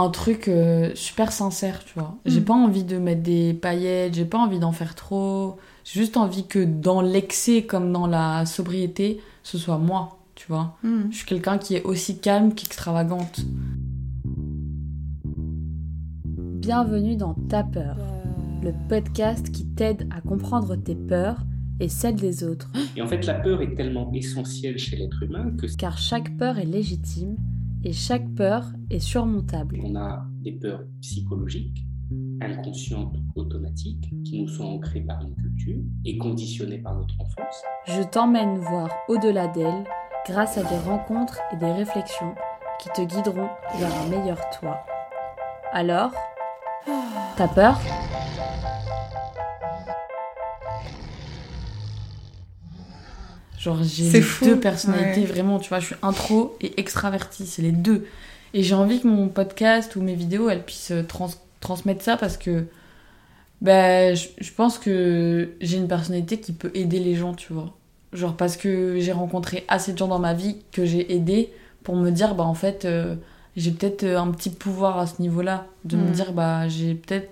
un truc euh, super sincère, tu vois. J'ai Mm. pas envie de mettre des paillettes, j'ai pas envie d'en faire trop. J'ai juste envie que dans l'excès comme dans la sobriété, ce soit moi, tu vois. Mm. Je suis quelqu'un qui est aussi calme qu'extravagante. Bienvenue dans Ta peur, le podcast qui t'aide à comprendre tes peurs et celles des autres, Et en fait, la peur est tellement essentielle chez l'être humain que car chaque peur est légitime et chaque peur est surmontable. on a des peurs psychologiques, inconscientes, automatiques, qui nous sont ancrées par une culture et conditionnées par notre enfance. Je t'emmène voir au-delà d'elles grâce à des rencontres et des réflexions qui te guideront vers un meilleur toi. Alors, t'as peur? Genre, j'ai deux personnalités, ouais. vraiment, tu vois. Je suis intro et extravertie, c'est les deux. Et j'ai envie que mon podcast ou mes vidéos, elles puissent euh, trans- transmettre ça parce que bah, je, je pense que j'ai une personnalité qui peut aider les gens, tu vois. Genre, parce que j'ai rencontré assez de gens dans ma vie que j'ai aidé pour me dire, bah, en fait, euh, j'ai peut-être euh, un petit pouvoir à ce niveau-là. De me Mm. dire, bah, j'ai peut-être,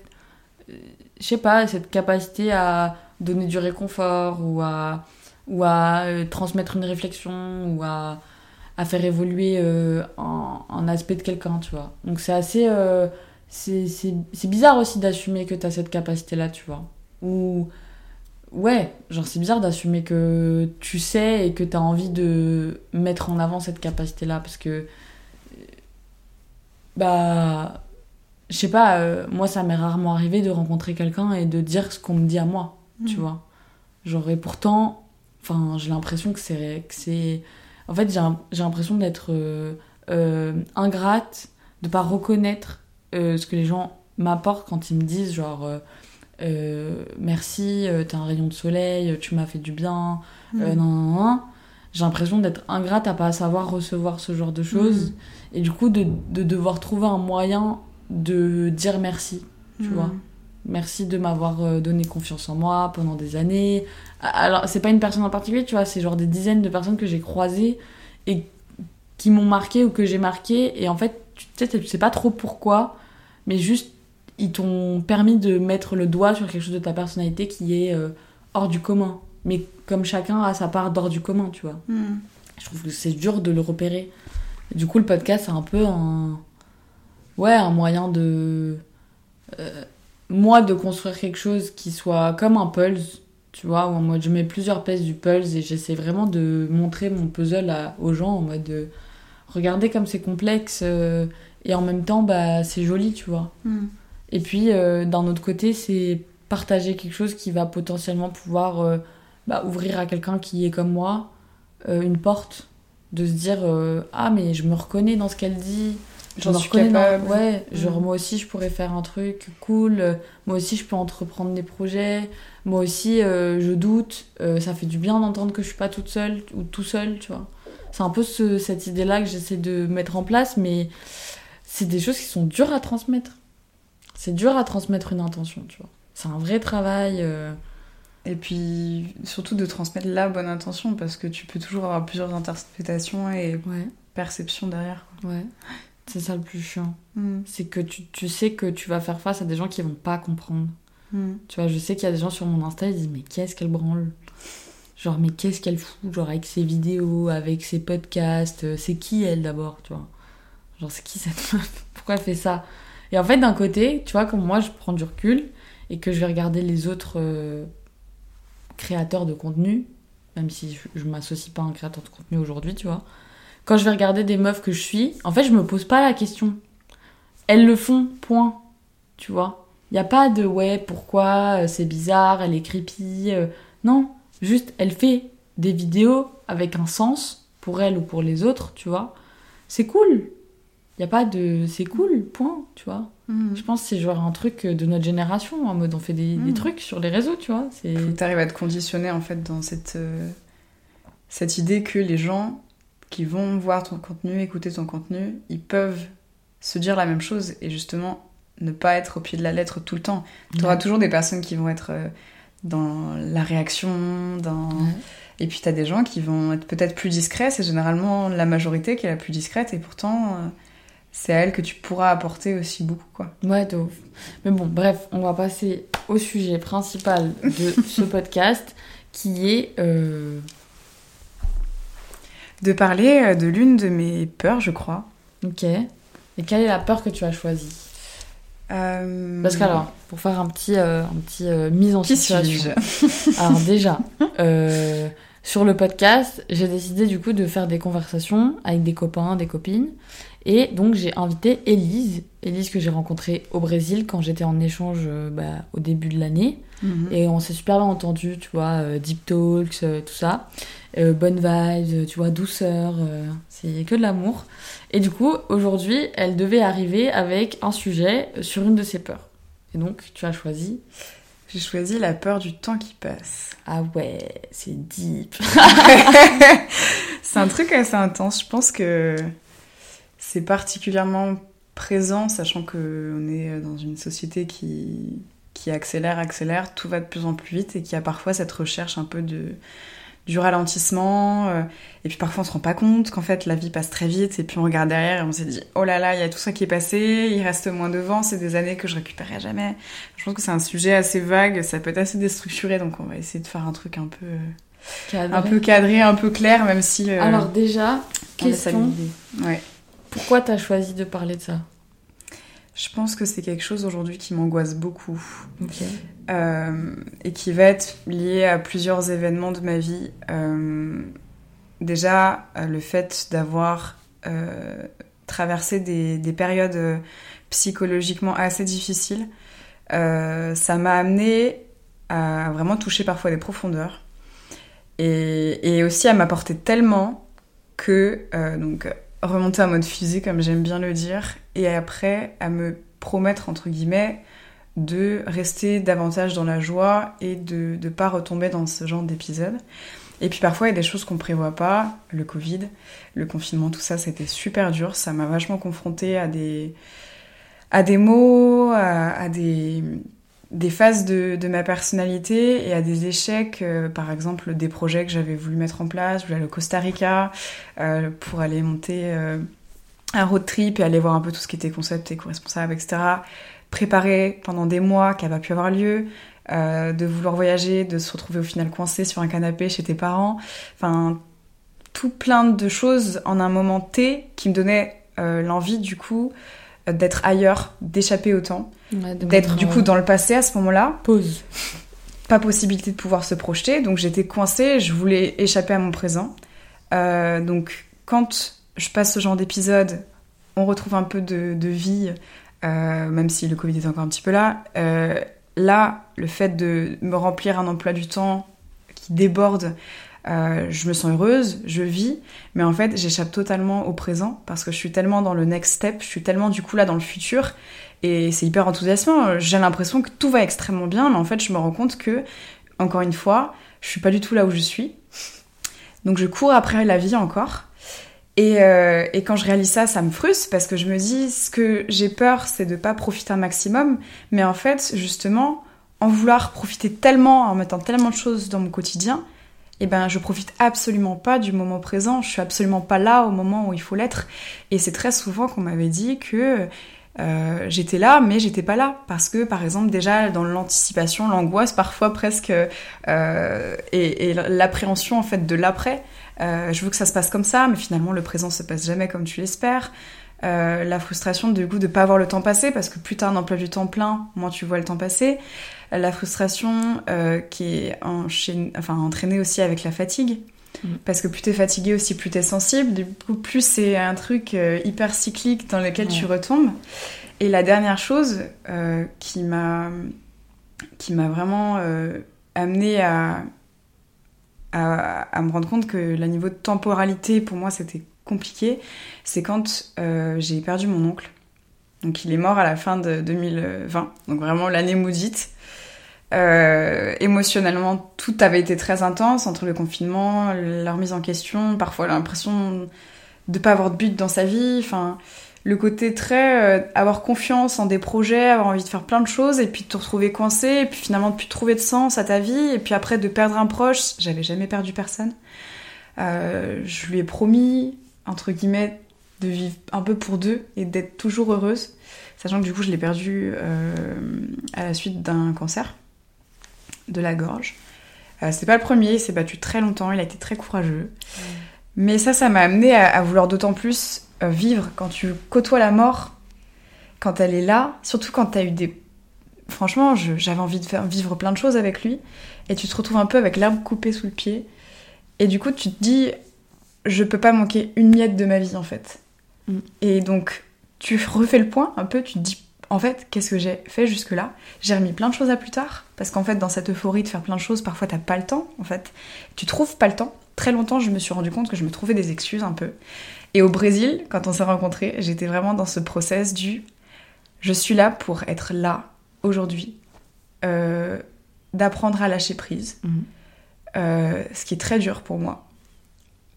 euh, je sais pas, cette capacité à donner du réconfort ou à ou à euh, transmettre une réflexion ou à, à faire évoluer euh, un, un aspect de quelqu'un, tu vois. Donc c'est assez... euh, c'est bizarre aussi d'assumer que tu as cette capacité-là, tu vois. Ou... Ouais, genre c'est bizarre d'assumer que tu sais et que tu as envie de mettre en avant cette capacité-là parce que... Bah... Je sais pas, euh, moi ça m'est rarement arrivé de rencontrer quelqu'un et de dire ce qu'on me dit à moi, tu Mm. vois. Genre, et pourtant, enfin, j'ai l'impression que c'est. que c'est... En fait, j'ai un- j'ai l'impression d'être euh, euh, ingrate, de pas reconnaître euh, ce que les gens m'apportent quand ils me disent, genre, euh, merci, euh, t'es un rayon de soleil, tu m'as fait du bien, euh, Mm. non, non, non. J'ai l'impression d'être ingrate à pas savoir recevoir ce genre de choses. Et du coup, de, de devoir trouver un moyen de dire merci, tu Mm. vois. Merci de m'avoir euh, donné confiance en moi pendant des années. Alors, c'est pas une personne en particulier, tu vois, c'est genre des dizaines de personnes que j'ai croisées et qui m'ont marqué ou que j'ai marqué. Et en fait, tu sais, tu sais pas trop pourquoi, mais juste, ils t'ont permis de mettre le doigt sur quelque chose de ta personnalité qui est euh, hors du commun. Mais comme chacun a sa part d'hors du commun, tu vois. Mm. Je trouve que c'est dur de le repérer. Du coup, le podcast, c'est un peu un. Ouais, un moyen de. euh, moi, de construire quelque chose qui soit comme un pulse, tu vois, où en mode je mets plusieurs pièces du pulse et j'essaie vraiment de montrer mon puzzle à- aux gens en mode. de regardez comme c'est complexe euh, et en même temps, bah, c'est joli, tu vois. Mm. Et puis, euh, d'un autre côté, c'est partager quelque chose qui va potentiellement pouvoir euh, bah, ouvrir à quelqu'un qui est comme moi euh, une porte. De se dire euh, Ah, mais je me reconnais dans ce qu'elle dit. Je J'en suis capable. Ouais, genre Mm. moi aussi, je pourrais faire un truc cool. Moi aussi, je peux entreprendre des projets. Moi aussi, euh, je doute. euh, ça fait du bien d'entendre que je suis pas toute seule ou tout seul, tu vois. C'est un peu ce- cette idée-là que j'essaie de mettre en place, mais c'est des choses qui sont dures à transmettre. C'est dur à transmettre une intention, tu vois. C'est un vrai travail. euh, Et puis surtout de transmettre la bonne intention parce que tu peux toujours avoir plusieurs interprétations et Ouais, perceptions derrière. quoi. ouais. C'est ça le plus chiant. Mm. C'est que tu, tu sais que tu vas faire face à des gens qui vont pas comprendre. Mm. Tu vois, je sais qu'il y a des gens sur mon Insta, ils disent Mais qu'est-ce qu'elle branle? Genre, mais qu'est-ce qu'elle fout Genre, avec ses vidéos, avec ses podcasts. euh, C'est qui elle d'abord, tu vois? Genre, c'est qui cette meuf? Pourquoi elle fait ça? Et en fait, d'un côté, tu vois, comme moi, je prends du recul et que je vais regarder les autres euh, créateurs de contenu, même si je, je m'associe pas à un créateur de contenu aujourd'hui, tu vois. Quand je vais regarder des meufs que je suis, en fait, je me pose pas la question. Elles le font, point. Tu vois? Il n'y a pas de ouais, pourquoi, euh, c'est bizarre, elle est creepy. euh, Non, juste elle fait des vidéos avec un sens pour elle ou pour les autres, tu vois. C'est cool. Il n'y a pas de. C'est cool, point, tu vois. Mm. Je pense que c'est genre un truc de notre génération, en mode on fait des, des Mm. trucs sur les réseaux, tu vois. Faut que t'arrives à te conditionner en fait dans cette, euh, cette idée que les gens qui vont voir ton contenu, écouter ton contenu, ils peuvent se dire la même chose et justement ne pas être au pied de la lettre tout le temps. Tu auras Ouais. toujours des personnes qui vont être euh, dans la réaction, dans... Ouais. et puis t'as des gens qui vont être peut-être plus discrets, c'est généralement la majorité qui est la plus discrète et pourtant euh, c'est à elle que tu pourras apporter aussi beaucoup, quoi. Ouais, de ouf. Mais bon, bref, on va passer au sujet principal de ce podcast, qui est... euh, De parler euh, de l'une de mes peurs, je crois. Ok. Et quelle est la peur que tu as choisie Euh, Parce qu'alors, pour faire un petit, euh, un petit euh, mise en Qui situation. Alors déjà, sur le podcast, j'ai décidé du coup de faire des conversations avec des copains, des copines. Et donc j'ai invité Élise, Élise que j'ai rencontrée au Brésil quand j'étais en échange bah, au début de l'année. Mhm. Et on s'est super bien entendu, tu vois, deep talks, tout ça. Euh, bonne vibes, tu vois, douceur, euh, c'est que de l'amour. Et du coup, aujourd'hui, elle devait arriver avec un sujet sur une de ses peurs. Et donc, tu as choisi. J'ai choisi la peur du temps qui passe. Ah ouais, c'est deep. c'est un truc assez intense. Je pense que c'est particulièrement présent, sachant qu'on est dans une société qui, qui accélère, accélère, tout va de plus en plus vite et qui a parfois cette recherche un peu de, du ralentissement. euh, Et puis parfois on se rend pas compte qu'en fait la vie passe très vite et puis on regarde derrière et on s'est dit oh là là, il y a tout ça qui est passé, il reste moins de vent, c'est des années que je récupérerai jamais. Je pense que c'est un sujet assez vague, ça peut être assez déstructuré donc on va essayer de faire un truc un peu, un peu cadré, un peu clair, même si. euh, Alors déjà, question. Ouais. pourquoi t'as choisi de parler de ça? Je pense que c'est quelque chose aujourd'hui qui m'angoisse beaucoup euh, et qui va être lié à plusieurs événements de ma vie. Euh, déjà, euh, le fait d'avoir euh, traversé des, des périodes psychologiquement assez difficiles, ça m'a amené à vraiment toucher parfois des profondeurs et, et aussi à m'apporter tellement que donc remonter en mode fusée comme j'aime bien le dire et après à me promettre entre guillemets de rester davantage dans la joie et de ne pas retomber dans ce genre d'épisode. Et puis parfois il y a des choses qu'on prévoit pas, le Covid, le confinement, tout ça c'était super dur, ça m'a vachement confrontée à des, à des mots, à, des, des phases de, de ma personnalité et à des échecs, euh, par exemple des projets que j'avais voulu mettre en place, je voulais aller Costa Rica euh, pour aller monter euh, un road trip et aller voir un peu tout ce qui était concept et co-responsable, etc. Préparer pendant des mois qui n'a pas pu avoir lieu, euh, de vouloir voyager, de se retrouver au final coincé sur un canapé chez tes parents, enfin tout plein de choses en un moment T qui me donnait euh, l'envie du coup euh, d'être ailleurs, d'échapper au temps, Ouais, d'être du coup dans le passé à ce moment-là, Pause. pas possibilité de pouvoir se projeter, donc j'étais coincée, je voulais échapper à mon présent. Donc quand je passe ce genre d'épisode, on retrouve un peu de, vie, euh, même si le Covid est encore un petit peu là. Euh, là, le fait de me remplir un emploi du temps qui déborde, euh, je me sens heureuse, je vis, mais en fait j'échappe totalement au présent parce que je suis tellement dans le next step, je suis tellement du coup là dans le futur et c'est hyper enthousiasmant. J'ai l'impression que tout va extrêmement bien, mais en fait je me rends compte que, encore une fois, je suis pas du tout là où je suis. Donc je cours après la vie encore. Et, euh, et quand je réalise ça, ça me frustre parce que je me dis, ce que j'ai peur, c'est de pas profiter un maximum. Mais en fait, justement, en vouloir profiter tellement, en mettant tellement de choses dans mon quotidien, eh ben, je profite absolument pas du moment présent. Je suis absolument pas là au moment où il faut l'être. Et c'est très souvent qu'on m'avait dit que euh, j'étais là, mais j'étais pas là parce que, par exemple, déjà dans l'anticipation, l'angoisse, parfois presque, euh, et, l'appréhension en fait de l'après. Euh, je veux que ça se passe comme ça, mais finalement le présent se passe jamais comme tu l'espères. La frustration du coup de pas voir le temps passer parce que plus t'as un emploi du temps plein, moins tu vois le temps passer. La frustration qui est enfin entraînée aussi avec la fatigue. Mm. Parce que plus t'es fatigué aussi, plus t'es sensible. Du coup, plus c'est un truc euh, hyper cyclique dans lequel Ouais. tu retombes. Et la dernière chose euh, qui m'a qui m'a vraiment euh, amené à, à, à me rendre compte que le niveau de temporalité pour moi c'était compliqué, c'est quand j'ai perdu mon oncle. Donc il est mort à la fin de 2020, donc vraiment l'année maudite. Euh, émotionnellement, tout avait été très intense entre le confinement, la remise en question, parfois l'impression de pas avoir de but dans sa vie, enfin le côté très euh, avoir confiance en des projets, avoir envie de faire plein de choses et puis de te retrouver coincé et puis finalement de plus trouver de sens à ta vie et puis après de perdre un proche, j'avais jamais perdu personne. Euh, je lui ai promis entre guillemets de vivre un peu pour deux et d'être toujours heureuse. Sachant que du coup, je l'ai perdu à la suite d'un cancer de la gorge. Euh, c'est pas le premier, il s'est battu très longtemps, il a été très courageux. Mais ça, ça m'a amené à, à vouloir d'autant plus euh, vivre quand tu côtoies la mort, quand elle est là, surtout quand t'as eu des. Franchement, j'avais envie de faire vivre plein de choses avec lui, et tu te retrouves un peu avec l'herbe coupée sous le pied, et du coup, tu te dis, je peux pas manquer une miette de ma vie en fait. Mm. Et donc, tu refais le point un peu, tu te dis, en fait, qu'est-ce que j'ai fait jusque-là? J'ai remis plein de choses à plus tard, parce qu'en fait, dans cette euphorie de faire plein de choses, parfois t'as pas le temps, en fait. Tu trouves pas le temps. Très longtemps, je me suis rendu compte que je me trouvais des excuses un peu. Et au Brésil, quand on s'est rencontrés, j'étais vraiment dans ce process du je suis là pour être là aujourd'hui, euh, d'apprendre à lâcher prise, Mhm. euh, ce qui est très dur pour moi.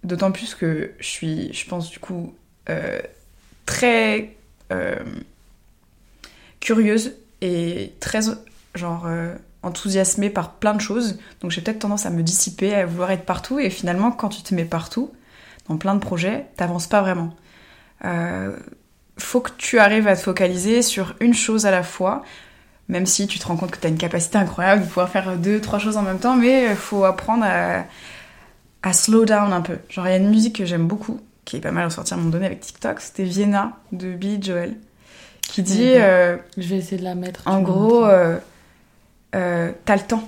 D'autant plus que je suis, je pense, du coup, euh, très curieuse et très, genre, euh, enthousiasmée par plein de choses. Donc j'ai peut-être tendance à me dissiper, à vouloir être partout. Et finalement, quand tu te mets partout, dans plein de projets, t'avances pas vraiment. Euh, faut que tu arrives à te focaliser sur une chose à la fois, même si tu te rends compte que tu as une capacité incroyable de pouvoir faire deux, trois choses en même temps, mais il faut apprendre à, à slow down un peu. Genre, il y a une musique que j'aime beaucoup, qui est pas mal ressortie à un moment donné avec TikTok, c'était Vienna de Billy Joel, qui dit, euh, Je vais essayer de la mettre. en gros, euh, euh, t'as le temps.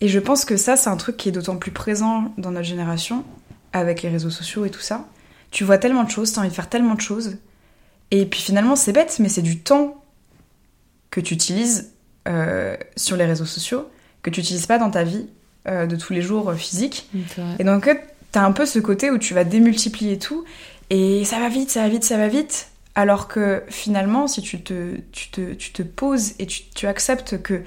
Et je pense que ça, c'est un truc qui est d'autant plus présent dans notre génération, avec les réseaux sociaux et tout ça. Tu vois tellement de choses, t'as envie de faire tellement de choses. Et puis finalement, c'est bête, mais c'est du temps que tu utilises euh, sur les réseaux sociaux, que tu n'utilises pas dans ta vie de tous les jours physique. Et donc, t'as un peu ce côté où tu vas démultiplier tout, et ça va vite, ça va vite, ça va vite. Alors que finalement, si tu te, tu te, tu te poses et tu, tu acceptes que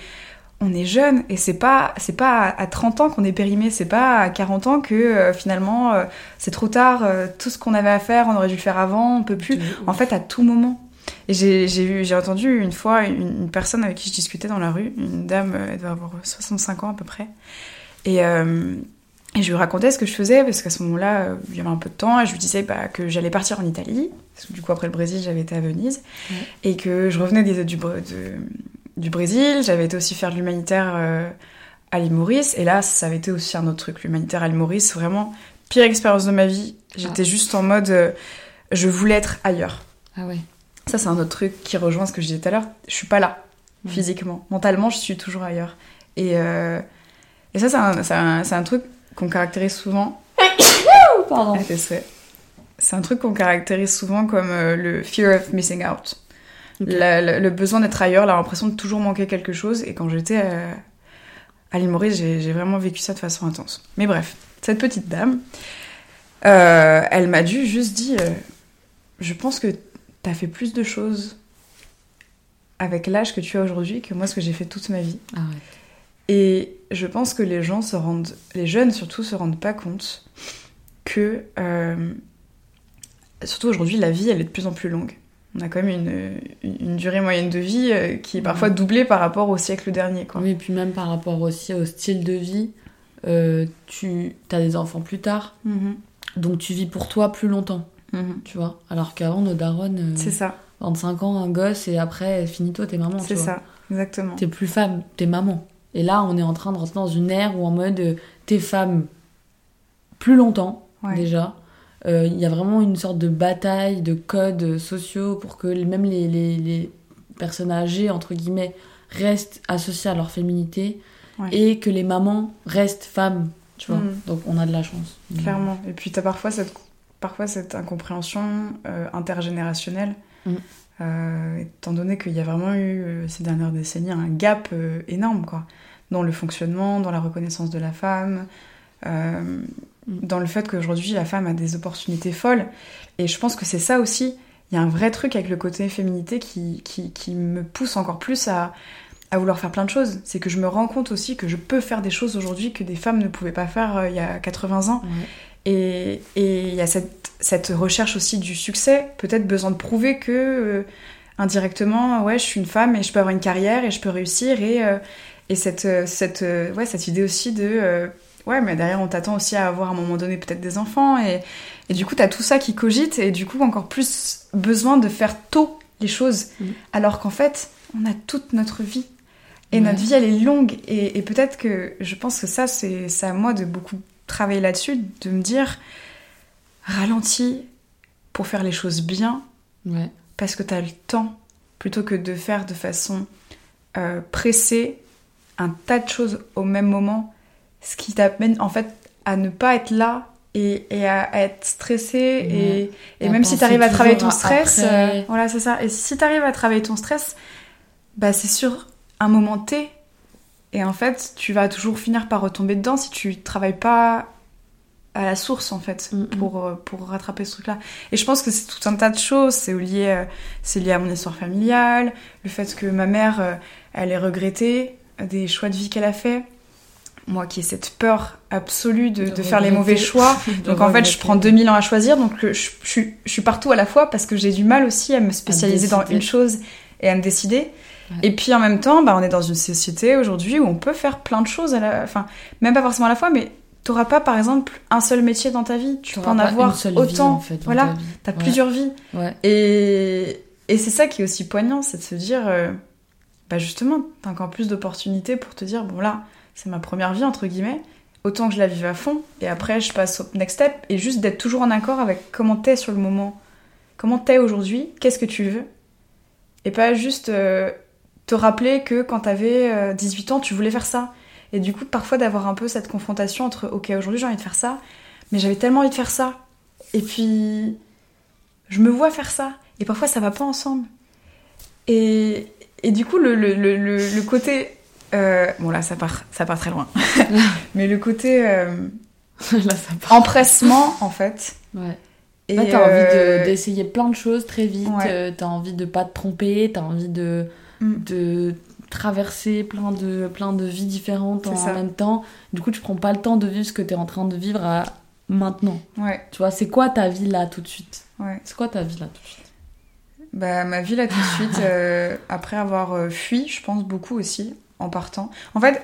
on est jeune, et c'est pas, c'est pas à 30 ans qu'on est périmé, c'est pas à 40 ans que euh, finalement euh, c'est trop tard, euh, tout ce qu'on avait à faire, on aurait dû le faire avant, on peut plus. En fait, à tout moment. Et j'ai entendu une fois une, une personne avec qui je discutais dans la rue, une dame, elle devait avoir 65 ans à peu près. Et, et je lui racontais ce que je faisais, parce qu'à ce moment-là, euh, il y avait un peu de temps, et je lui disais bah, que j'allais partir en Italie, parce que du coup, après le Brésil, j'avais été à Venise, et que je revenais des, du, Br- de- du Brésil, j'avais été aussi faire de l'humanitaire euh, à l'île Maurice, et là, ça avait été aussi un autre truc, l'humanitaire à l'île Maurice, vraiment, pire expérience de ma vie. J'étais juste en mode, euh, je voulais être ailleurs. Ah ouais. Ça, c'est un autre truc qui rejoint ce que je disais tout à l'heure. Je suis pas là, physiquement. Mentalement, je suis toujours ailleurs. Et, et ça, c'est un, c'est un- c'est un truc qu'on caractérise souvent. Pardon. C'est un truc qu'on caractérise souvent comme euh, le fear of missing out. Ok. La- la- le besoin d'être ailleurs, l'impression de toujours manquer quelque chose. Et quand j'étais euh, à l'île Maurice, j'ai vraiment vécu ça de façon intense. Mais bref, cette petite dame, euh, elle m'a dû juste dit Je pense que t'as fait plus de choses avec l'âge que tu as aujourd'hui que moi, ce que j'ai fait toute ma vie. Ah ouais. Et je pense que les gens se rendent, les jeunes surtout, se rendent pas compte que, euh, surtout aujourd'hui, la vie, elle est de plus en plus longue. On a quand même une, durée moyenne de vie euh, qui est parfois doublée par rapport au siècle dernier. Quoi. Oui, et puis même par rapport aussi au style de vie, euh, tu as des enfants plus tard, Mhm. donc tu vis pour toi plus longtemps, Mhm. tu vois. Alors qu'avant, nos darons, euh, C'est ça, 25 ans, un gosse, et après, finito, t'es maman, c'est ça, exactement. T'es plus femme, t'es maman. Et là, on est en train de rentrer dans une ère où en mode, euh, t'es femme plus longtemps, Ouais. déjà. Euh, Il y a vraiment une sorte de bataille de codes sociaux pour que même les, les, les personnes âgées, entre guillemets, restent associées à leur féminité Ouais. et que les mamans restent femmes, tu vois. Mm. Donc on a de la chance. Clairement. Et puis t'as parfois cette, parfois cette incompréhension euh, intergénérationnelle, Mm. Euh, étant donné qu'il y a vraiment eu euh, ces dernières décennies un gap euh, énorme quoi, dans le fonctionnement, dans la reconnaissance de la femme, dans le fait qu'aujourd'hui la femme a des opportunités folles. Et je pense que c'est ça aussi. Il y a un vrai truc avec le côté féminité qui, qui, me pousse encore plus à, à vouloir faire plein de choses. C'est que je me rends compte aussi que je peux faire des choses aujourd'hui que des femmes ne pouvaient pas faire il y a 80 ans. Et il y a cette, cette recherche aussi du succès, peut-être besoin de prouver que euh, indirectement, ouais, je suis une femme et je peux avoir une carrière et je peux réussir. Et, euh, et cette, euh, cette, ouais, cette idée aussi de euh, ouais, mais derrière, on t'attend aussi à avoir à un moment donné peut-être des enfants. Et, et du coup, t'as tout ça qui cogite. Et du coup, encore plus besoin de faire tôt les choses. Mm. Alors qu'en fait, on a toute notre vie. Et Ouais. notre vie, elle est longue. Et, et peut-être que je pense que ça, c'est à moi de beaucoup travailler là-dessus, de me dire ralentis pour faire les choses bien, Ouais. parce que tu as le temps, plutôt que de faire de façon euh, pressée un tas de choses au même moment, ce qui t'amène en fait à ne pas être là et, et à, à être stressé et, et Et à même si tu arrives à travailler ton stress, euh, voilà c'est ça, et si tu arrives à travailler ton stress, bah c'est sur un moment T et en fait tu vas toujours finir par retomber dedans si tu travailles pas à la source en fait Mm, mm. pour, euh, pour rattraper ce truc là et je pense que c'est tout un tas de choses. C'est lié euh, c'est lié à mon histoire familiale le fait que ma mère euh, elle ait regretté des choix de vie qu'elle a fait. Moi qui ai cette peur absolue de, De de faire les mauvais choix. Donc en fait je prends 2000 ans à choisir. Donc je, je suis- je suis partout à la fois parce que j'ai du mal aussi à me spécialiser dans une chose et à me décider. Et puis en même temps bah, on est dans une société aujourd'hui où on peut faire plein de choses à la... enfin même pas forcément à la fois mais t'auras pas par exemple un seul métier dans ta vie. Tu peux en pas avoir une seule autant. vie, en fait, voilà. t'as Ouais. plusieurs vies. Ouais. et, et c'est ça qui est aussi poignant, c'est de se dire, euh, bah justement, t'as encore plus d'opportunités pour te dire, bon là, c'est ma première vie, entre guillemets, autant que je la vive à fond, et après je passe au next step, et juste d'être toujours en accord avec comment t'es sur le moment, comment t'es aujourd'hui, qu'est-ce que tu veux, et pas juste euh, te rappeler que quand t'avais euh, 18 ans, tu voulais faire ça. Et du coup, parfois d'avoir un peu cette confrontation entre, ok, aujourd'hui j'ai envie de faire ça, mais j'avais tellement envie de faire ça, et puis je me vois faire ça. Et parfois, ça va pas ensemble. Et, et du coup, le, le, le, côté. euh, bon, là, ça part, ça part très loin. Mais le côté euh, Là, ça part. empressement, en fait. Ouais. Et Là, t'as envie euh, de- d'essayer plein de choses très vite. Ouais. euh, t'as envie de pas te tromper. T'as envie de, Mm. de traverser plein de, plein de vies différentes en ça. même temps. Du coup, tu prends pas le temps de vivre ce que t'es en train de vivre à maintenant. Ouais, Tu vois, c'est quoi ta vie là tout de suite? Ouais. C'est quoi ta vie là tout de suite? Bah, ma vie, là, tout de suite, euh, après avoir euh, fui, je pense beaucoup aussi, en partant. En fait,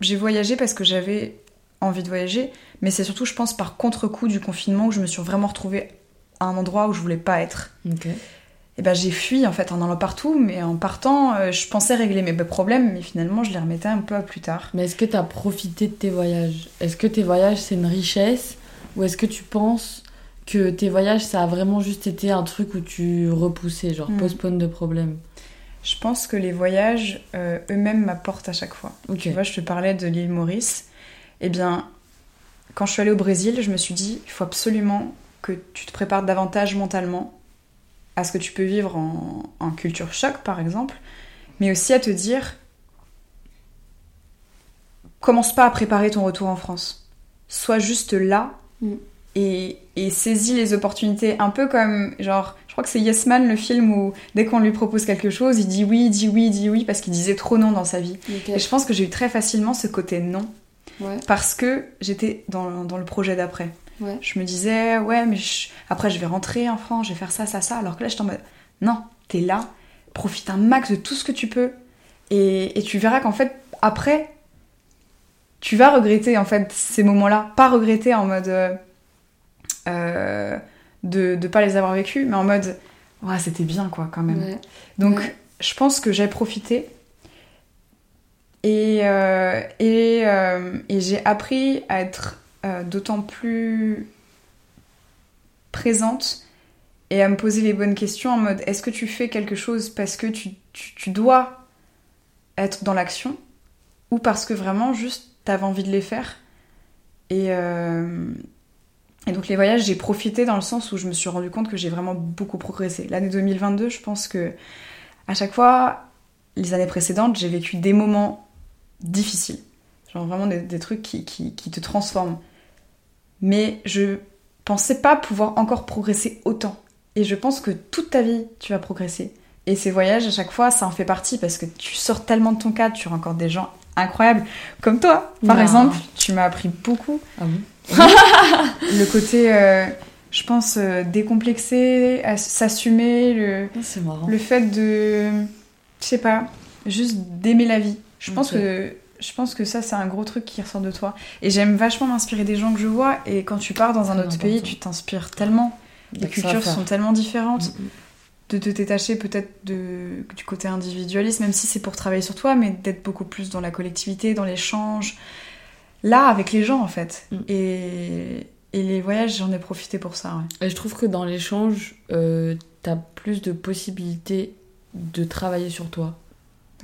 j'ai voyagé parce que j'avais envie de voyager, mais c'est surtout, je pense, par contre-coup du confinement où je me suis vraiment retrouvée à un endroit où je voulais pas être. Et ben j'ai fui en fait en allant partout, mais en partant, euh, je pensais régler mes problèmes, mais finalement je les remettais un peu à plus tard. Mais est-ce que t'as profité de tes voyages? Est-ce que tes voyages c'est une richesse? Ou est-ce que tu penses que tes voyages ça a vraiment juste été un truc où tu repoussais, genre Mm. postpone de problèmes Je pense que les voyages euh, eux-mêmes m'apportent à chaque fois. Ok. Tu vois, je te parlais de l'île Maurice. Eh bien, quand je suis allée au Brésil, je me suis dit, il faut absolument que tu te prépares davantage mentalement à ce que tu peux vivre en, en culture choc, par exemple, mais aussi à te dire, commence pas à préparer ton retour en France. Sois juste là Mm. et, et saisis les opportunités, un peu comme, genre, je crois que c'est Yes Man, le film où dès qu'on lui propose quelque chose, il dit oui, il dit oui, il dit oui, parce qu'il disait trop non dans sa vie. Et je pense que j'ai eu très facilement ce côté non, Ouais. parce que j'étais dans, dans le projet d'après. Ouais. Je me disais, ouais, mais je- après je vais rentrer en France, je vais faire ça, ça, ça. Alors que là, j'étais en mode, non, t'es là, profite un max de tout ce que tu peux. Et, et tu verras qu'en fait, après, tu vas regretter en fait ces moments-là. Pas regretter en mode euh, euh, de ne pas les avoir vécus, mais en mode, ouais, c'était bien quoi quand même. Ouais. Donc, Ouais. je pense que j'ai profité et, euh, et, euh, et j'ai appris à être euh, d'autant plus présente et à me poser les bonnes questions en mode est-ce que tu fais quelque chose parce que tu, tu, tu dois être dans l'action ou parce que vraiment juste t'avais envie de les faire et, euh, et donc les voyages j'ai profité dans le sens où je me suis rendu compte que j'ai vraiment beaucoup progressé l'année 2022 je pense que à chaque fois, les années précédentes, j'ai vécu des moments difficiles. Genre vraiment des, des trucs qui, qui, qui te transforment. Mais je pensais pas pouvoir encore progresser autant. Et je pense que toute ta vie, tu vas progresser. Et ces voyages, à chaque fois, ça en fait partie parce que tu sors tellement de ton cadre, tu rencontres des gens incroyables. Comme toi, par Non. exemple, tu m'as appris beaucoup. Ah bon Le côté, euh, je pense, euh, décomplexé, s'assumer, le, Ah, le fait de, je sais pas, juste d'aimer la vie. Je pense que je pense que ça, c'est un gros truc qui ressort de toi. Et j'aime vachement m'inspirer des gens que je vois. Et quand tu pars dans un autre pays, tu t'inspires tellement. Les cultures sont tellement différentes. Mm, mm. De te détacher peut-être de, du côté individualiste, même si c'est pour travailler sur toi, mais d'être beaucoup plus dans la collectivité, dans l'échange. Là, avec les gens, en fait. Mm. Et, et les voyages, j'en ai profité pour ça, ouais. Et je trouve que dans l'échange, euh, t'as plus de possibilités de travailler sur toi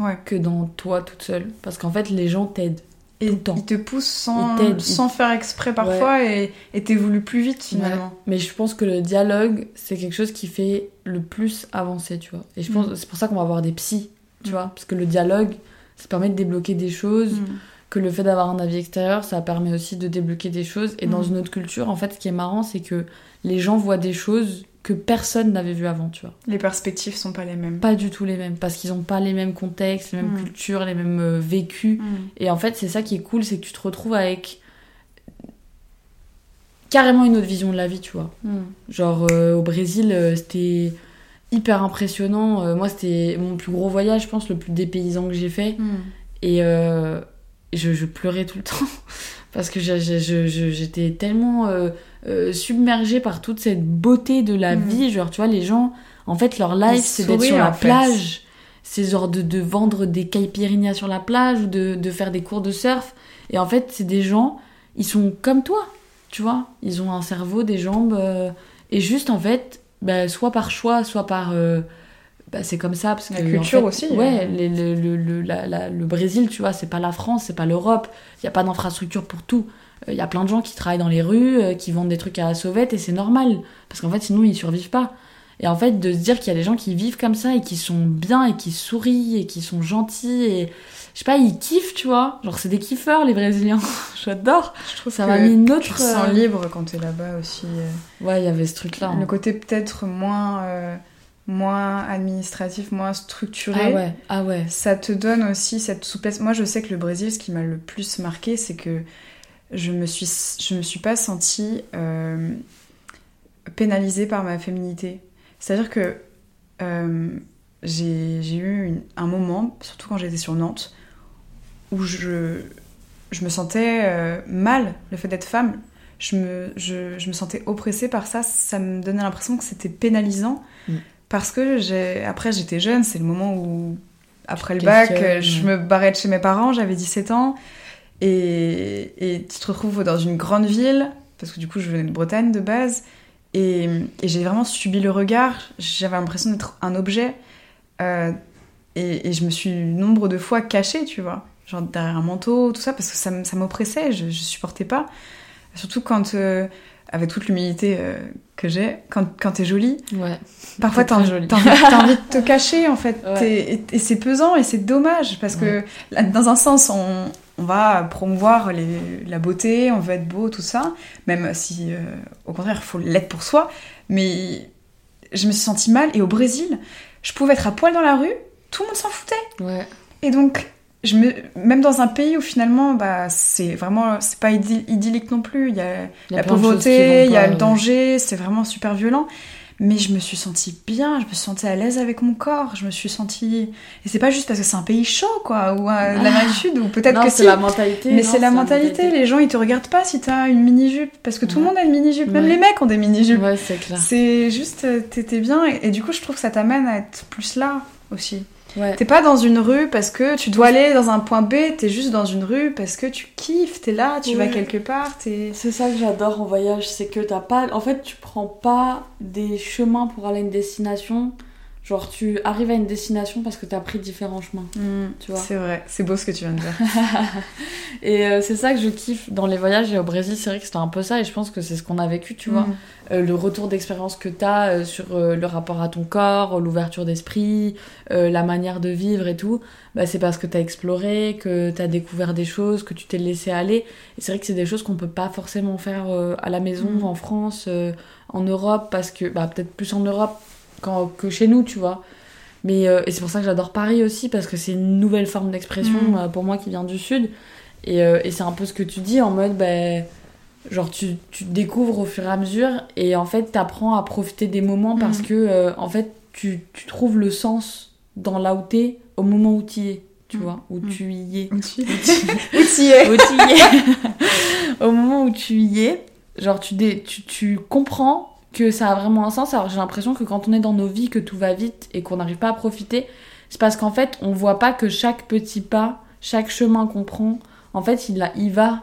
Ouais. que dans toi toute seule. Parce qu'en fait, les gens t'aident. Et Tout le temps. ils te poussent sans, faire exprès parfois et t'évolues plus vite finalement. Mais je pense que le dialogue, c'est quelque chose qui fait le plus avancer, tu vois. Et je pense Mm. c'est pour ça qu'on va avoir des psys, tu Mm. vois. Parce que le dialogue, ça permet de débloquer des choses. Mm. que le fait d'avoir un avis extérieur, ça permet aussi de débloquer des choses. Et dans une autre culture, en fait, ce qui est marrant, c'est que les gens voient des choses que personne n'avait vues avant, tu vois. Les perspectives sont pas les mêmes. Pas du tout les mêmes, parce qu'ils n'ont pas les mêmes contextes, les mêmes Mhm. cultures, les mêmes euh, vécus. Mm. Et en fait, c'est ça qui est cool, c'est que tu te retrouves avec carrément une autre vision de la vie, tu vois. Mm. Genre euh, au Brésil, euh, c'était hyper impressionnant. Moi, c'était mon plus gros voyage, je pense, le plus dépaysant que j'ai fait. Mm. Et je, je pleurais tout le temps parce que j'étais tellement euh, submergée par toute cette beauté de la Mhm. vie. Genre, tu vois, les gens, en fait, leur life, c'est d'être sur la plage. C'est genre de, de vendre des caipirinhas sur la plage ou de, de faire des cours de surf. Et en fait, c'est des gens, ils sont comme toi, tu vois. Ils ont un cerveau, des jambes. euh, et juste, en fait, bah, soit par choix, soit par. euh, bah, c'est comme ça. Parce La que, en culture fait, aussi, Ouais, euh. les- le, le, le, la- la- le Brésil, tu vois, c'est pas la France, c'est pas l'Europe. Il n'y a pas d'infrastructure pour tout. Il y a plein de gens qui travaillent dans les rues, euh, qui vendent des trucs à la sauvette, et c'est normal. Parce qu'en fait, sinon, ils survivent pas. Et en fait, de se dire qu'il y a des gens qui vivent comme ça, et qui sont bien, et qui sourient, et qui sont gentils, et je sais pas, ils kiffent, tu vois. Genre, c'est des kiffeurs, les Brésiliens. J'adore. Je trouve Ça m'a mis une tu autre. te sens euh, libre quand t'es là-bas aussi. euh. Ouais, il y avait ce truc-là. hein. Le côté peut-être moins, euh, moins administratif, moins structuré. Ah ouais, ah ouais. Ça te donne aussi cette souplesse. Moi, je sais que le Brésil, ce qui m'a le plus marqué, c'est que je me suis, je me suis pas sentie euh, pénalisée par ma féminité. C'est-à-dire que euh, j'ai eu une- un moment, surtout quand j'étais sur Nantes, où je, je me sentais euh, mal, le fait d'être femme. Je me, je, je me sentais oppressée par ça. Ça me donnait l'impression que c'était pénalisant. Mm. Parce que après, j'étais jeune, c'est le moment où, après le bac, je me barrais de chez mes parents, j'avais 17 ans. Et, et tu te retrouves dans une grande ville, parce que du coup, je venais de Bretagne de base. Et, et j'ai vraiment subi le regard. J'avais l'impression d'être un objet. Euh, et, et je me suis nombre de fois cachée, tu vois. Genre derrière un manteau, tout ça, parce que ça, ça m'oppressait, je, je supportais pas. Surtout quand, euh, avec toute l'humilité euh, que j'ai, quand, quand t'es jolie, Ouais. parfois t'as envie, envie- de te cacher en fait. Ouais. Et, et c'est pesant et c'est dommage parce que là, dans un sens, on, on va promouvoir les- la beauté, on veut être beau, tout ça, même si euh, au contraire, il faut l'être pour soi. Mais je me suis sentie mal et au Brésil, je pouvais être à poil dans la rue, tout le monde s'en foutait. Ouais. Et donc, je me, même dans un pays où finalement, bah, c'est vraiment, c'est pas idyllique, non plus. Il y a, Il y a la pauvreté, il y a le danger, c'est vraiment super violent. Mais je me suis sentie bien, je me suis sentie à l'aise avec mon corps, je me suis sentie... Et c'est pas juste parce que c'est un pays chaud, quoi, ou euh, l'Amérique du Sud, ou peut-être que c'est si. la mentalité. Mais c'est la mentalité, les gens ils te regardent pas si t'as une mini-jupe, parce que tout le monde a une mini-jupe, même Ouais. les mecs ont des mini-jupes. Ouais, c'est clair. C'est juste, euh, t'étais bien, et, et du coup je trouve que ça t'amène à être plus là aussi. Ouais. T'es pas dans une rue parce que tu dois aller dans un point B, t'es juste dans une rue parce que tu kiffes, t'es là, tu vas quelque part, t'es... C'est ça que j'adore en voyage, c'est que t'as pas. En fait, tu prends pas des chemins pour aller à une destination. Genre, tu arrives à une destination parce que t'as pris différents chemins. Tu vois. C'est vrai, c'est beau ce que tu viens de dire. Et euh, c'est ça que je kiffe dans les voyages. Et au Brésil, c'est vrai que c'était un peu ça. Et je pense que c'est ce qu'on a vécu, tu vois. Mm. Euh, le retour d'expérience que t'as euh, sur le rapport à ton corps, l'ouverture d'esprit, la manière de vivre et tout. Bah, c'est parce que t'as exploré, que t'as découvert des choses, que tu t'es laissé aller. Et c'est vrai que c'est des choses qu'on peut pas forcément faire à la maison, Mm. en France, en Europe, parce que, bah, peut-être plus en Europe que chez nous, tu vois. Mais, euh, et c'est pour ça que j'adore Paris aussi, parce que c'est une nouvelle forme d'expression Mm. euh, pour moi qui vient du Sud. Et, euh, et c'est un peu ce que tu dis en mode, ben genre tu, tu découvres au fur et à mesure et en fait t'apprends à profiter des moments parce Mm. que en fait tu, tu trouves le sens dans là où t'es au moment où t'y es. tu Mm. vois, où Mm. tu y es. Outillé. Outillé. Au moment où tu y es, genre tu, dé- tu, tu comprends que ça a vraiment un sens. Alors j'ai l'impression que quand on est dans nos vies, que tout va vite et qu'on n'arrive pas à profiter, c'est parce qu'en fait on voit pas que chaque petit pas, chaque chemin qu'on prend, en fait il, a, il va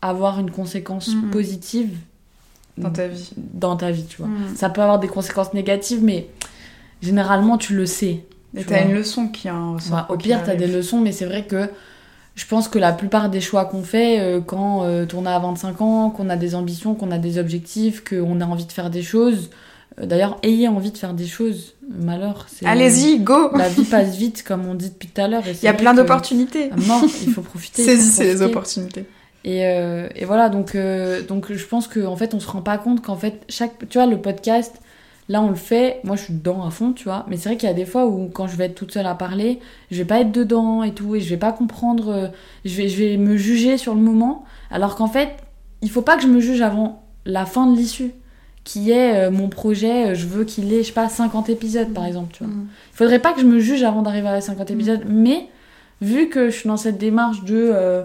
avoir une conséquence Mhm. positive Dans ta vie. dans ta vie, tu vois. Mm. Ça peut avoir des conséquences négatives, mais généralement tu le sais. Et tu t'as une leçon qui en ressort. Au pire, t'as des leçons, mais c'est vrai que je pense que la plupart des choix qu'on fait euh, quand euh, on a 25 ans, qu'on a des ambitions, qu'on a des objectifs, qu'on a envie de faire des choses. euh, D'ailleurs, ayez envie de faire des choses. Malheur, c'est. Allez-y, go La vie passe vite, comme on dit depuis tout à l'heure. Il y a plein d'opportunités. Non, il faut profiter. Saisissez les opportunités. Et, euh, et voilà, donc, euh, donc je pense qu'en fait, on se rend pas compte qu'en fait, chaque. Tu vois, le podcast, là, on le fait. Moi, je suis dedans à fond, tu vois. Mais c'est vrai qu'il y a des fois où, quand je vais être toute seule à parler, je vais pas être dedans et tout, et je vais pas comprendre. euh, je, vais, je vais me juger sur le moment. Alors qu'en fait, il faut pas que je me juge avant la fin de l'issue, qui est euh, mon projet. euh, je veux qu'il ait, je sais pas, 50 épisodes, par exemple, tu vois. Mm. Il faudrait pas que je me juge avant d'arriver à 50 épisodes, mais vu que je suis dans cette démarche de euh,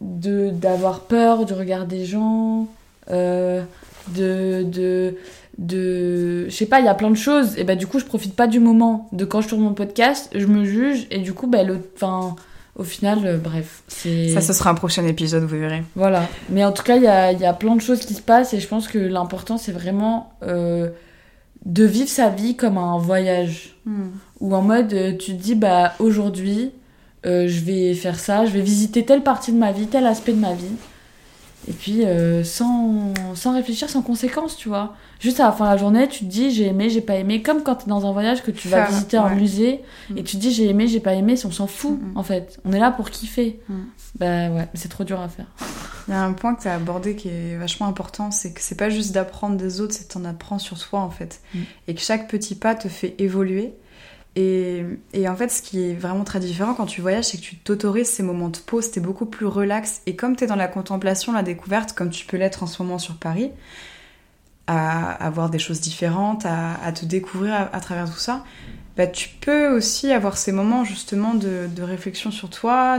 de d'avoir peur du regard des gens, euh, de de de je sais pas, il y a plein de choses et bah du coup je profite pas du moment de quand je tourne mon podcast, je me juge et du coup bah le enfin au final euh, bref, c'est Ça, ce sera un prochain épisode, vous verrez. voilà. Mais en tout cas, il y a, il y a plein de choses qui se passent et je pense que l'important, c'est vraiment euh, de vivre sa vie comme un voyage. Ou en mode, euh, tu te dis, bah aujourd'hui, euh, je vais faire ça, je vais visiter telle partie de ma vie, tel aspect de ma vie. Et puis, euh, sans, sans réfléchir, sans conséquence, tu vois. Juste à la fin de la journée, tu te dis, j'ai aimé, j'ai pas aimé. Comme quand t'es dans un voyage que tu vas Faire, visiter un musée Mm. et tu te dis, j'ai aimé, j'ai pas aimé, on s'en fout, Mm, mm. en fait. On est là pour kiffer. Mm. Bah ouais, c'est trop dur à faire. Il y a un point que tu as abordé qui est vachement important, c'est que c'est pas juste d'apprendre des autres, c'est que t'en apprends sur toi en fait. Et que chaque petit pas te fait évoluer. Et, et en fait, ce qui est vraiment très différent quand tu voyages, c'est que tu t'autorises ces moments de pause, t'es beaucoup plus relax. Et comme t'es dans la contemplation, la découverte, comme tu peux l'être en ce moment sur Paris, à, à voir des choses différentes, à, à te découvrir à, à travers tout ça, bah, tu peux aussi avoir ces moments justement de, de réflexion sur toi,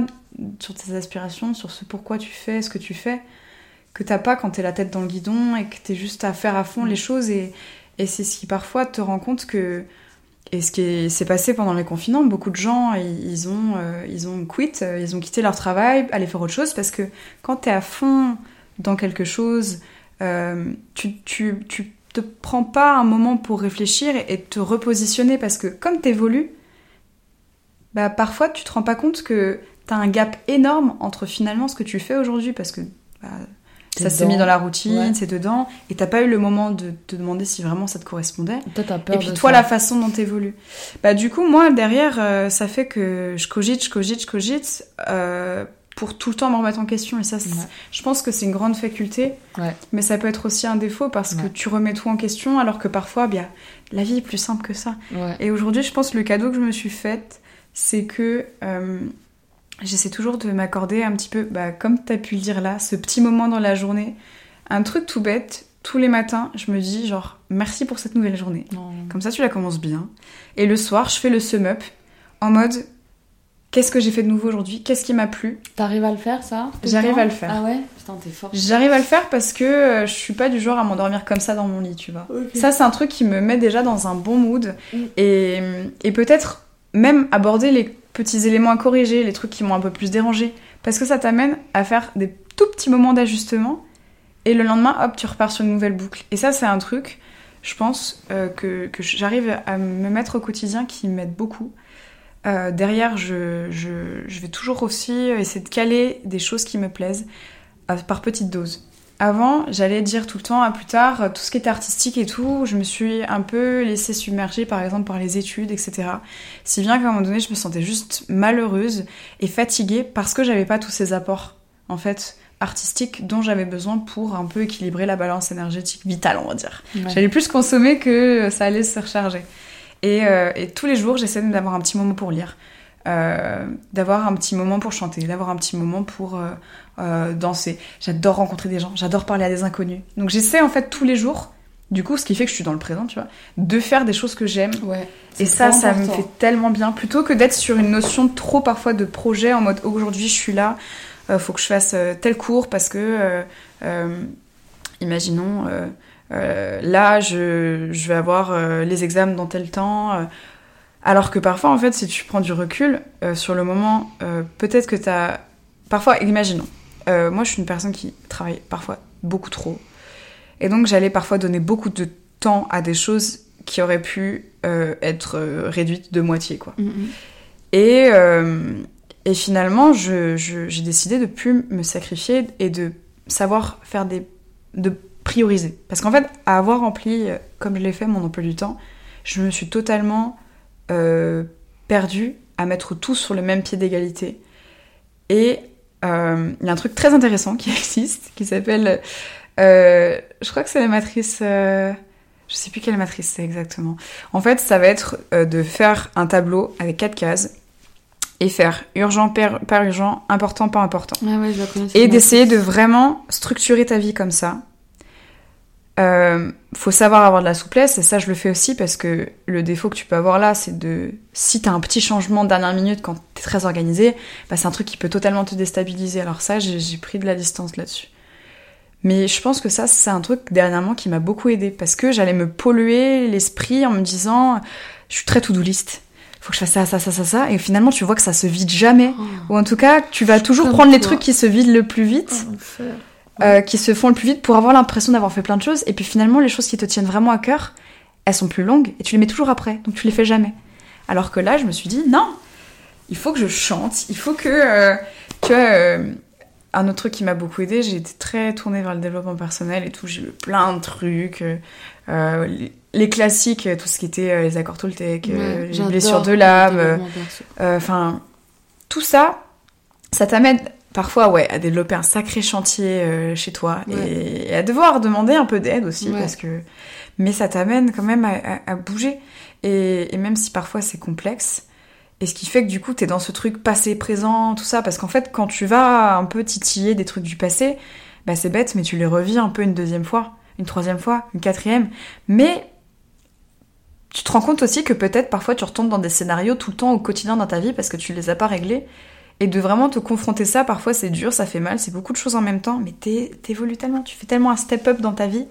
sur tes aspirations, sur ce pourquoi tu fais ce que tu fais, que t'as pas quand t'es la tête dans le guidon et que t'es juste à faire à fond les choses. Et, et c'est ce qui parfois te rend compte que. Et ce qui est- s'est passé pendant les confinements, beaucoup de gens, ils, ont, euh, ils ont quit, euh, ils ont quitté leur travail, aller faire autre chose, parce que quand t'es à fond dans quelque chose, euh, tu, tu, te prends pas un moment pour réfléchir et, te repositionner, parce que comme t'évolues, bah parfois tu te rends pas compte que t'as un gap énorme entre finalement ce que tu fais aujourd'hui, parce que bah, ça s'est mis dans la routine, Ouais. c'est dedans, et t'as pas eu le moment de te demander si vraiment ça te correspondait. Toi, t'as peur Et puis de toi, ça. la façon dont t'évolues. Bah du coup, moi, derrière, euh, ça fait que je cogite, je cogite, je cogite, euh, pour tout le temps me remettre en question. Et ça, Ouais. je pense que c'est une grande faculté, Ouais. mais ça peut être aussi un défaut parce que tu remets tout en question, alors que parfois, bien, la vie est plus simple que ça. Et aujourd'hui, je pense que le cadeau que je me suis fait, c'est que euh, j'essaie toujours de m'accorder un petit peu, bah, comme tu as pu le dire là, ce petit moment dans la journée. Un truc tout bête, tous les matins, je me dis genre, merci pour cette nouvelle journée. Non. Comme ça, tu la commences bien. Et le soir, je fais le sum up en mode, qu'est-ce que j'ai fait de nouveau aujourd'hui? Qu'est-ce qui m'a plu? T'arrives à le faire, ça? J'arrive à le faire. Ah ouais? Putain, t'es fort. J'arrive à le faire parce que euh, je suis pas du genre à m'endormir comme ça dans mon lit, tu vois. Ça, c'est un truc qui me met déjà dans un bon mood. Mm. Et, et peut-être même aborder les petits éléments à corriger, les trucs qui m'ont un peu plus dérangé. Parce que ça t'amène à faire des tout petits moments d'ajustement. Et le lendemain, hop, tu repars sur une nouvelle boucle. Et ça, c'est un truc, je pense, euh, que, j'arrive à me mettre au quotidien qui m'aide beaucoup. Euh, derrière, je vais toujours aussi essayer de caler des choses qui me plaisent euh, par petites doses. Avant, j'allais dire tout le temps à plus tard, euh, tout ce qui était artistique et tout, je me suis un peu laissée submerger par exemple par les études, etc. Si bien qu'à un moment donné, je me sentais juste malheureuse et fatiguée parce que j'avais pas tous ces apports, en fait, artistiques dont j'avais besoin pour un peu équilibrer la balance énergétique vitale, on va dire. Ouais. J'allais plus consommer que ça allait se recharger. Et, euh, et tous les jours, j'essaie d'avoir un petit moment pour lire, euh, d'avoir un petit moment pour chanter, d'avoir un petit moment pour euh, euh, danser. J'adore rencontrer des gens, j'adore parler à des inconnus. Donc j'essaie en fait tous les jours du coup, ce qui fait que je suis dans le présent, tu vois, de faire des choses que j'aime. Ouais. Et ça, ça me fait tellement bien. Plutôt que d'être sur une notion trop parfois de projet en mode aujourd'hui je suis là, faut que je fasse tel cours parce que, imaginons, là je, je vais avoir les examens dans tel temps. Alors que parfois, en fait, si tu prends du recul, euh, sur le moment, euh, peut-être que t'as. Parfois, imaginons, euh, moi je suis une personne qui travaille parfois beaucoup trop. Et donc j'allais parfois donner beaucoup de temps à des choses qui auraient pu être réduites de moitié, quoi. Mhm. Et, euh, et finalement, j'ai décidé de plus me sacrifier et de savoir faire des. de prioriser. Parce qu'en fait, à avoir rempli, comme je l'ai fait, mon emploi du temps, je me suis totalement euh, perdue à mettre tout sur le même pied d'égalité. Et euh, il y a un truc très intéressant qui existe, qui s'appelle. euh, je crois que c'est la matrice. je sais plus quelle matrice c'est exactement. En fait, ça va être de faire un tableau avec quatre cases et faire urgent, pas pas urgent, important, pas important. Ah ouais, je. Et d'essayer de vraiment structurer ta vie comme ça. Euh, faut savoir avoir de la souplesse, et ça je le fais aussi parce que le défaut que tu peux avoir là, c'est de. Si t'as un petit changement de dernière minute quand t'es très organisé, bah c'est un truc qui peut totalement te déstabiliser. Alors ça, j'ai pris de la distance là-dessus. Mais je pense que ça, c'est un truc dernièrement qui m'a beaucoup aidé parce que j'allais me polluer l'esprit en me disant je suis très to-do list. Faut que je fasse ça, ça, ça, ça, ça. Et finalement, tu vois que ça se vide jamais. Oh, Ou en tout cas, tu vas toujours prendre les trucs qui se vident le plus vite, l'enfer. Euh, qui se font le plus vite pour avoir l'impression d'avoir fait plein de choses. Et puis finalement, les choses qui te tiennent vraiment à cœur, elles sont plus longues et tu les mets toujours après. Donc tu les fais jamais. Alors que là, je me suis dit, non, il faut que je chante. Il faut que. euh, tu vois, euh, un autre truc qui m'a beaucoup aidé, j'ai été très tournée vers le développement personnel et tout. J'ai eu plein de trucs. les- les classiques, tout ce qui était les accords Toltec, Ouais, les blessures de l'âme. Enfin, tout ça, ça t'amène parfois ouais, à développer un sacré chantier euh, chez toi Ouais. et, et à devoir demander un peu d'aide aussi Ouais. parce que mais ça t'amène quand même à, à- à bouger et, et même si parfois c'est complexe et ce qui fait que du coup t'es dans ce truc passé présent tout ça parce qu'en fait quand tu vas un peu titiller des trucs du passé bah c'est bête mais tu les revis un peu une deuxième fois une troisième fois une quatrième mais tu te rends compte aussi que peut-être parfois tu retombes dans des scénarios tout le temps au quotidien dans ta vie parce que tu les as pas réglés. Et de vraiment te confronter ça, parfois c'est dur, ça fait mal, c'est beaucoup de choses en même temps, mais t'é- t'évolues tellement, tu fais tellement un step-up dans ta vie.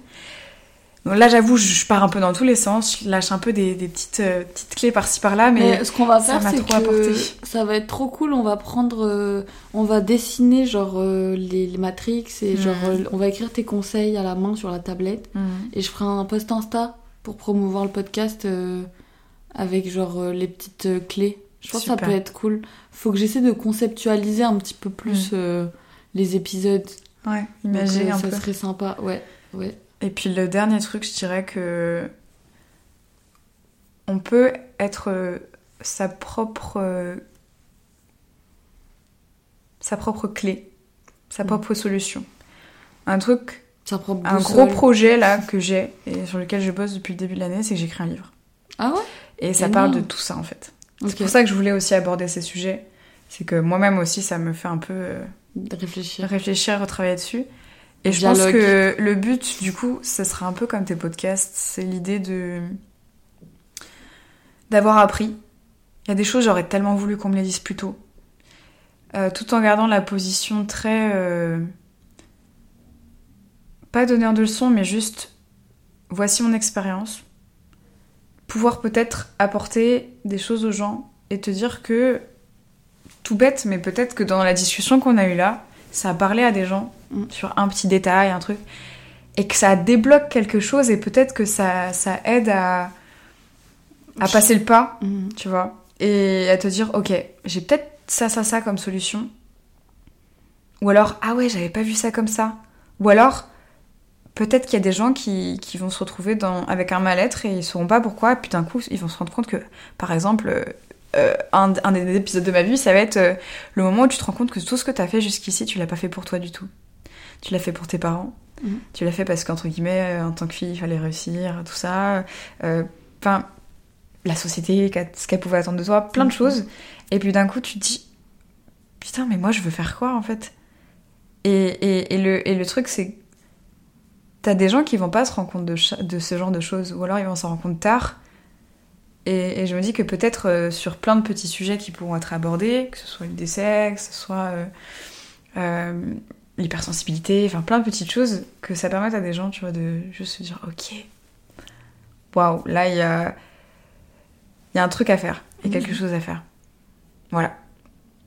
Donc là j'avoue, je pars un peu dans tous les sens, je lâche un peu des, des petites, euh, petites clés par-ci par-là, mais, Mais ce qu'on va ça faire, c'est trop que apporté. ça va être trop cool. On va prendre, euh, on va dessiner genre euh, les, les matrix et genre Mhm. euh, on va écrire tes conseils à la main sur la tablette Mhm. et je ferai un post Insta pour promouvoir le podcast avec genre les petites clés. Je pense que ça peut être cool. Faut que j'essaie de conceptualiser un petit peu plus euh, les épisodes. ouais, Donc, imagine euh, un ça peu. serait sympa. Ouais, ouais. Et puis le dernier truc, je dirais que on peut être euh, sa propre sa propre clé, sa Mm. propre solution. Un truc, Ça prend un gros projet là que j'ai et sur lequel je bosse depuis le début de l'année, c'est que j'écris un livre. Ah ouais? Et ça parle de tout ça en fait. C'est pour ça que je voulais aussi aborder ces sujets. C'est que moi-même aussi, ça me fait un peu euh, réfléchir. réfléchir, retravailler dessus. Et je Dialogue. pense que le but, du coup, ce sera un peu comme tes podcasts, c'est l'idée de d'avoir appris. Il y a des choses, j'aurais tellement voulu qu'on me les dise plus tôt. Euh, tout en gardant la position très... euh, pas donneur de leçons, mais juste, voici mon expérience. Pouvoir peut-être apporter des choses aux gens et te dire que, tout bête, mais peut-être que dans la discussion qu'on a eue là, ça a parlé à des gens Mm. sur un petit détail, un truc, et que ça débloque quelque chose et peut-être que ça, ça aide à, à passer le pas, Mhm. tu vois, et à te dire, ok, j'ai peut-être ça, ça, ça comme solution. Ou alors, ah ouais, j'avais pas vu ça comme ça. Ou alors, peut-être qu'il y a des gens qui, qui vont se retrouver dans, avec un mal-être et ils sauront pas pourquoi, et puis d'un coup, ils vont se rendre compte que, par exemple, euh, un, un des épisodes de ma vie, ça va être euh, le moment où tu te rends compte que tout ce que tu as fait jusqu'ici, tu l'as pas fait pour toi du tout. Tu l'as fait pour tes parents. Mhm. Tu l'as fait parce qu'entre guillemets, euh, en tant que fille, il fallait réussir, tout ça. Enfin, la société, ce qu'elle pouvait attendre de toi, plein de Mhm. choses. Et puis d'un coup, tu te dis, putain, mais moi, je veux faire quoi en fait? Et, et, et le, et le truc, c'est. T'as des gens qui vont pas se rendre compte de, ce genre de choses, ou alors ils vont s'en rendre compte tard. Et, et je me dis que peut-être euh, sur plein de petits sujets qui pourront être abordés, que ce soit le décès, que ce soit euh, euh, l'hypersensibilité, enfin plein de petites choses, que ça permette à des gens, tu vois, de juste se dire, ok, waouh, là il y a, y a un truc à faire, il y a quelque chose à faire. Voilà.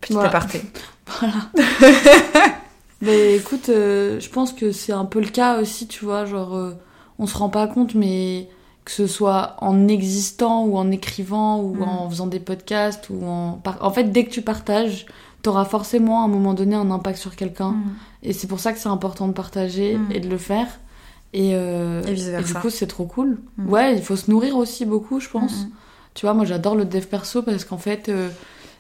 Petit Voilà. aparté. Voilà. mais écoute, euh, je pense que c'est un peu le cas aussi, tu vois, genre, euh, on se rend pas compte, mais que ce soit en existant ou en écrivant ou Mm. en faisant des podcasts ou en... En fait, dès que tu partages, t'auras forcément à un moment donné un impact sur quelqu'un. Mm. Et c'est pour ça que c'est important de partager Mm. et de le faire. Et, euh, Et du coup, c'est trop cool. Ouais, il faut se nourrir aussi beaucoup, je pense. Tu vois, moi j'adore le dev perso parce qu'en fait, euh,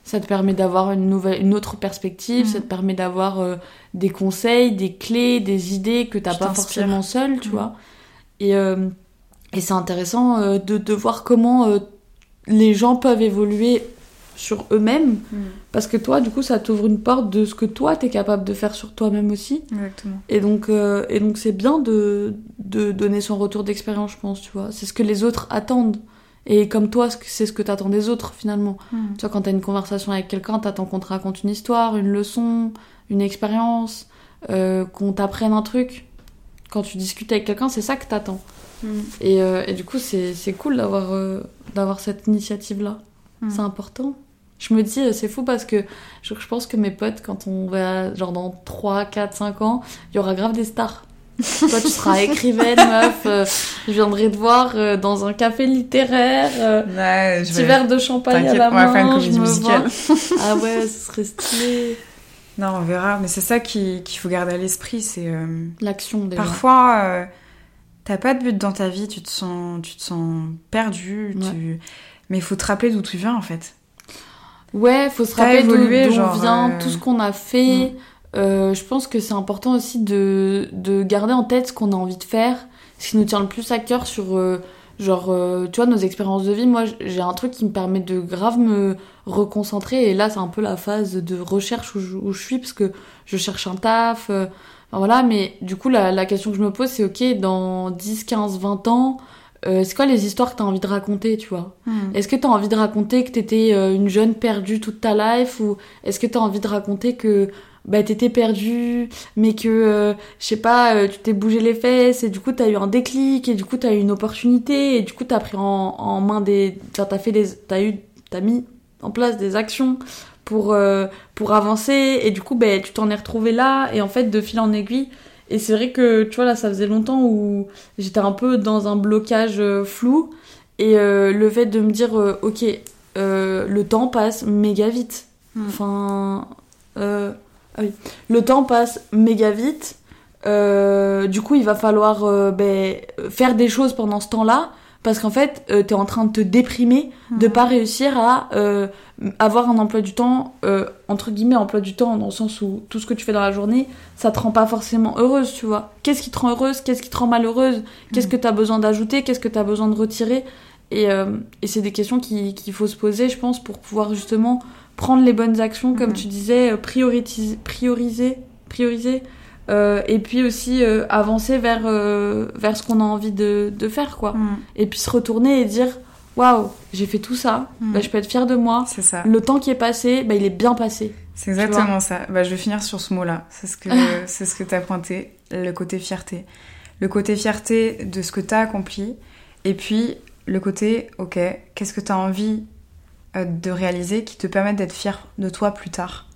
ça te permet d'avoir une nouvelle, une autre perspective, ça te permet d'avoir euh, des conseils, des clés, des idées que t'as pas forcément seul, tu Mhm. vois. Et, euh, et c'est intéressant euh, de, de voir comment les gens peuvent évoluer sur eux-mêmes Mm. parce que toi, du coup, ça t'ouvre une porte de ce que toi t'es capable de faire sur toi-même aussi. Exactement. Et donc, et donc c'est bien de, de donner son retour d'expérience, je pense, tu vois. C'est ce que les autres attendent. Et comme toi, c'est ce que t'attends des autres, finalement. Mm. Tu vois, quand t'as une conversation avec quelqu'un, t'attends qu'on te raconte une histoire, une leçon, une expérience, euh, qu'on t'apprenne un truc. Quand tu discutes avec quelqu'un, c'est ça que t'attends. Mm. Et, euh, et du coup, c'est cool d'avoir euh, d'avoir cette initiative-là. Mm. C'est important. Je me dis, c'est fou parce que je, je pense que mes potes, quand on va, genre dans 3, 4, 5 ans, il y aura grave des stars. Toi, tu seras écrivaine, meuf. euh, je viendrai te voir euh, dans un café littéraire. euh, Ouais, je petit vais- verre de champagne à la on va faire une main, je comédie musicale. Ah ouais, ce serait stylé. Non, on verra, mais c'est ça qui- qu'il faut garder à l'esprit, c'est euh, L'action déjà. parfois t'as pas de but dans ta vie, tu te sens, tu te sens perdu, Ouais. tu... mais il faut te rappeler d'où tu viens en fait. Ouais, faut se rappeler d'où on vient, tout ce qu'on a fait. Euh, je pense que c'est important aussi de, de garder en tête ce qu'on a envie de faire, ce qui nous tient le plus à cœur sur, euh, genre, euh, tu vois, nos expériences de vie. Moi, j'ai un truc qui me permet de grave me reconcentrer. Et là, c'est un peu la phase de recherche où je, où je suis, parce que je cherche un taf. euh, enfin, voilà, mais du coup, la, la question que je me pose, c'est ok, dans 10, 15, 20 ans, euh, c'est quoi les histoires que t'as envie de raconter, tu vois? Est-ce que t'as envie de raconter que t'étais euh, une jeune perdue toute ta life ou est-ce que t'as envie de raconter que bah t'étais perdue mais que euh, je sais pas euh, tu t'es bougé les fesses et du coup t'as eu un déclic et du coup t'as eu une opportunité et du coup t'as pris en, en main des enfin t'as fait des t'as eu t'as mis en place des actions pour euh, pour avancer et du coup ben tu t'en es retrouvé là et en fait de fil en aiguille et c'est vrai que tu vois là ça faisait longtemps où j'étais un peu dans un blocage flou et le fait de me dire, ok, le temps passe méga vite. Mm. Enfin, ah oui. le temps passe méga vite. Euh, du coup, il va falloir euh, ben, faire des choses pendant ce temps-là. Parce qu'en fait, euh, t'es en train de te déprimer de Mhm. pas réussir à euh, avoir un emploi du temps, entre guillemets, emploi du temps, dans le sens où tout ce que tu fais dans la journée, ça te rend pas forcément heureuse, tu vois. Qu'est-ce qui te rend heureuse? Qu'est-ce qui te rend malheureuse? Qu'est-ce Mhm. que t'as besoin d'ajouter? Qu'est-ce que t'as besoin de retirer? Et, et c'est des questions qui- qu'il faut se poser, je pense, pour pouvoir justement prendre les bonnes actions, comme Mhm. tu disais, euh, prioritiser, prioriser, prioriser euh, et puis aussi euh, avancer vers, euh, vers ce qu'on a envie de, de faire, quoi. Mm. Et puis se retourner et dire Waouh, j'ai fait tout ça, Mm. bah, je peux être fière de moi. C'est ça. Le temps qui est passé, bah, il est bien passé. C'est exactement ça. Bah, je vais finir sur ce mot-là. C'est ce que c'est ce que t'as pointé, le côté fierté. Le côté fierté de ce que t'as accompli, et puis le côté, ok, qu'est-ce que t'as envie euh, de réaliser qui te permette d'être fier de toi plus tard.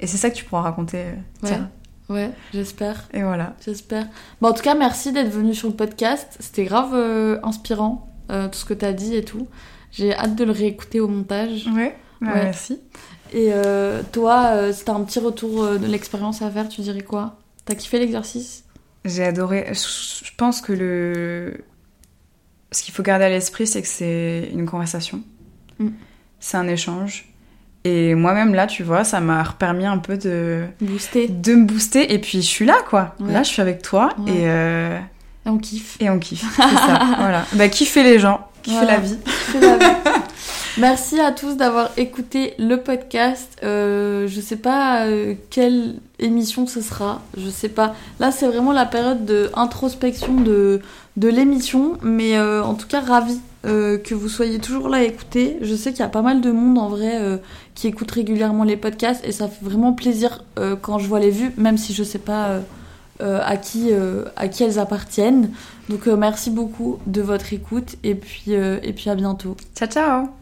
Et c'est ça que tu pourras raconter. euh, Ouais. Tiens. Ouais, j'espère. Et voilà. J'espère. Bon, en tout cas, merci d'être venu sur le podcast. C'était grave euh, inspirant, euh, tout ce que t'as dit et tout. J'ai hâte de le réécouter au montage. Ouais. Bah, Ouais. Merci. Et euh, toi, euh, si t'as un petit retour euh, de l'expérience à faire, tu dirais quoi? T'as kiffé l'exercice? J'ai adoré. Je je pense que le. Ce qu'il faut garder à l'esprit, c'est que c'est une conversation. Mm. C'est un échange. Et moi-même, là, tu vois, ça m'a permis un peu de, Boosté. de me booster. Et puis, je suis là, quoi. Ouais. Là, je suis avec toi. Ouais. Et, euh, Et on kiffe. et on kiffe. C'est ça. voilà. Bah, kiffer les gens. Kiffer Voilà. la vie. Kiffer la vie. Merci à tous d'avoir écouté le podcast. Euh, je sais pas euh, quelle émission ce sera. Je sais pas. Là, c'est vraiment la période de introspection de, de l'émission. Mais euh, en tout cas, ravi euh, que vous soyez toujours là à écouter. Je sais qu'il y a pas mal de monde en vrai euh, qui écoute régulièrement les podcasts et ça fait vraiment plaisir euh, quand je vois les vues, même si je sais pas euh, à, qui, euh, à qui elles appartiennent. Donc euh, merci beaucoup de votre écoute et puis, et puis à bientôt. Ciao ciao